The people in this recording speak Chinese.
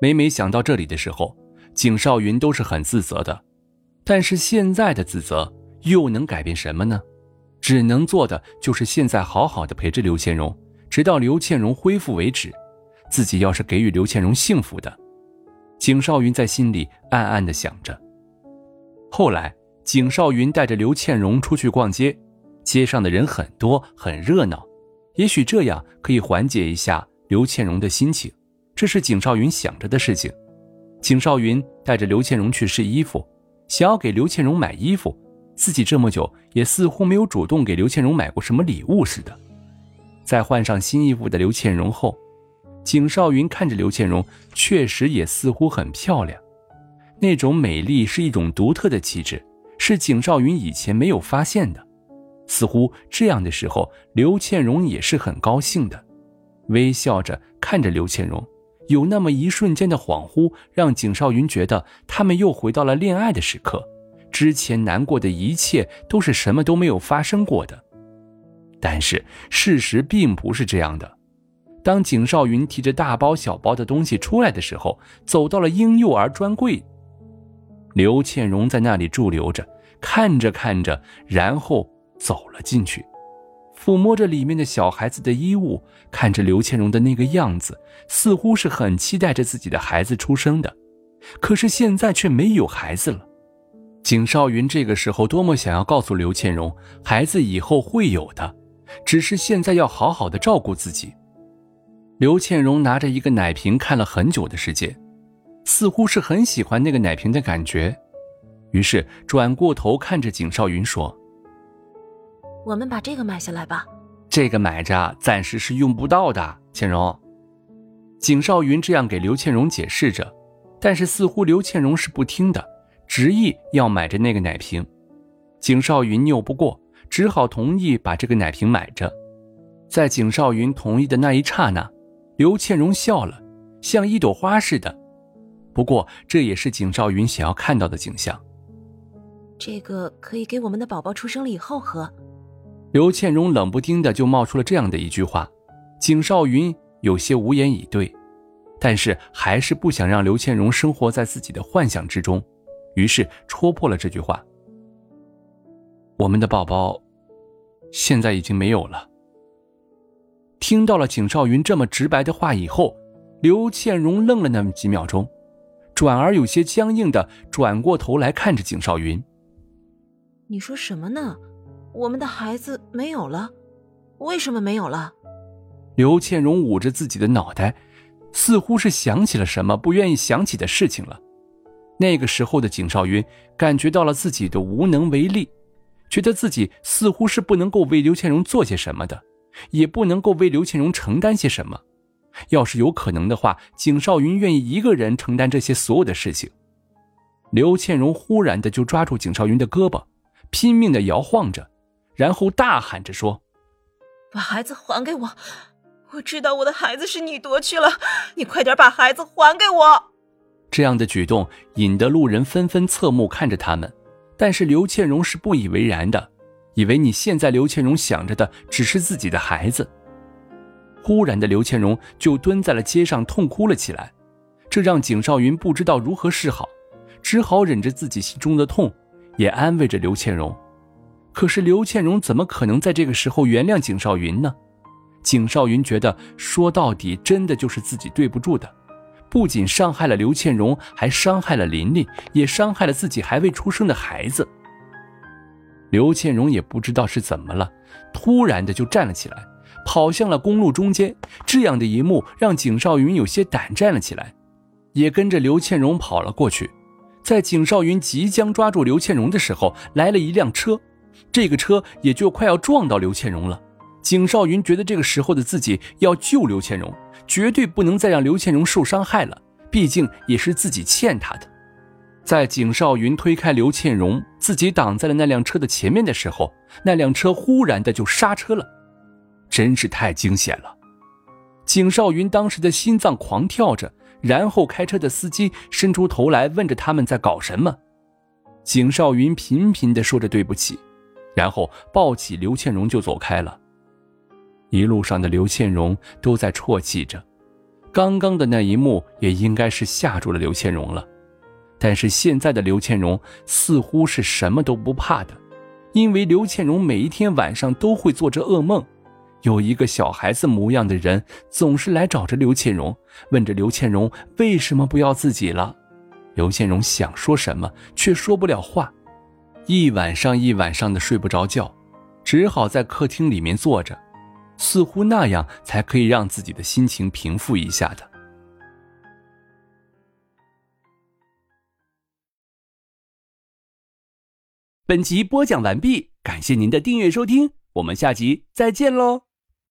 每每想到这里的时候，景少云都是很自责的。但是现在的自责又能改变什么呢？只能做的就是现在好好的陪着刘倩蓉，直到刘倩蓉恢复为止。自己要是给予刘倩蓉幸福的，景少云在心里暗暗的想着。后来，景少云带着刘倩蓉出去逛街，街上的人很多，很热闹。也许这样可以缓解一下刘倩蓉的心情。这是景少云想着的事情。景少云带着刘倩蓉去试衣服，想要给刘倩蓉买衣服。自己这么久也似乎没有主动给刘倩蓉买过什么礼物似的。在换上新衣服的刘倩蓉后，景少云看着刘倩蓉，确实也似乎很漂亮。那种美丽是一种独特的气质，是景少云以前没有发现的。似乎这样的时候，刘倩蓉也是很高兴的，微笑着看着刘倩蓉。有那么一瞬间的恍惚，让景少云觉得他们又回到了恋爱的时刻，之前难过的一切都是什么都没有发生过的。但是事实并不是这样的。当景少云提着大包小包的东西出来的时候，走到了婴幼儿专柜，刘倩蓉在那里驻留着，看着看着，然后走了进去。抚摸着里面的小孩子的衣物，看着刘倩蓉的那个样子，似乎是很期待着自己的孩子出生的。可是现在却没有孩子了。景少云这个时候多么想要告诉刘倩蓉，孩子以后会有的，只是现在要好好的照顾自己。刘倩蓉拿着一个奶瓶看了很久的时间，似乎是很喜欢那个奶瓶的感觉，于是转过头看着景少云说。我们把这个买下来吧。这个买着暂时是用不到的，倩蓉。景少云这样给刘倩蓉解释着，但是似乎刘倩蓉是不听的，执意要买着那个奶瓶。景少云拗不过，只好同意把这个奶瓶买着。在景少云同意的那一刹那，刘倩蓉笑了，像一朵花似的。不过这也是景少云想要看到的景象。这个可以给我们的宝宝出生了以后喝。刘倩蓉冷不丁的就冒出了这样的一句话，景少云有些无言以对，但是还是不想让刘倩蓉生活在自己的幻想之中，于是戳破了这句话：“我们的宝宝现在已经没有了。”听到了景少云这么直白的话以后，刘倩蓉愣了那么几秒钟，转而有些僵硬的转过头来看着景少云：“你说什么呢？”我们的孩子没有了，为什么没有了？刘倩荣捂着自己的脑袋，似乎是想起了什么不愿意想起的事情了。那个时候的景少云感觉到了自己的无能为力，觉得自己似乎是不能够为刘倩荣做些什么的，也不能够为刘倩荣承担些什么。要是有可能的话，景少云愿意一个人承担这些所有的事情。刘倩荣忽然的就抓住景少云的胳膊，拼命的摇晃着。然后大喊着说：“把孩子还给我！我知道我的孩子是你夺去了，你快点把孩子还给我！”这样的举动引得路人纷纷侧目看着他们，但是刘倩蓉是不以为然的，以为你现在刘倩蓉想着的只是自己的孩子。忽然的刘倩蓉就蹲在了街上痛哭了起来，这让景少云不知道如何是好，只好忍着自己心中的痛，也安慰着刘倩蓉。可是刘倩蓉怎么可能在这个时候原谅景少云呢？景少云觉得说到底真的就是自己对不住的，不仅伤害了刘倩蓉，还伤害了琳琳，也伤害了自己还未出生的孩子。刘倩蓉也不知道是怎么了，突然的就站了起来，跑向了公路中间。这样的一幕让景少云有些胆战了起来，也跟着刘倩蓉跑了过去。在景少云即将抓住刘倩蓉的时候，来了一辆车。这个车也就快要撞到刘倩蓉了。景少云觉得这个时候的自己要救刘倩蓉，绝对不能再让刘倩蓉受伤害了，毕竟也是自己欠他的。在景少云推开刘倩荣，自己挡在了那辆车的前面的时候，那辆车忽然的就刹车了，真是太惊险了。景少云当时的心脏狂跳着，然后开车的司机伸出头来问着他们在搞什么。景少云频频的说着对不起，然后抱起刘倩荣就走开了。一路上的刘倩荣都在啜泣着，刚刚的那一幕也应该是吓住了刘倩荣了，但是现在的刘倩荣似乎是什么都不怕的，因为刘倩荣每一天晚上都会做着噩梦，有一个小孩子模样的人总是来找着刘倩荣，问着刘倩荣为什么不要自己了。刘倩荣想说什么却说不了话，一晚上一晚上的睡不着觉，只好在客厅里面坐着。似乎那样才可以让自己的心情平复一下的。本集播讲完毕，感谢您的订阅收听，我们下集再见喽。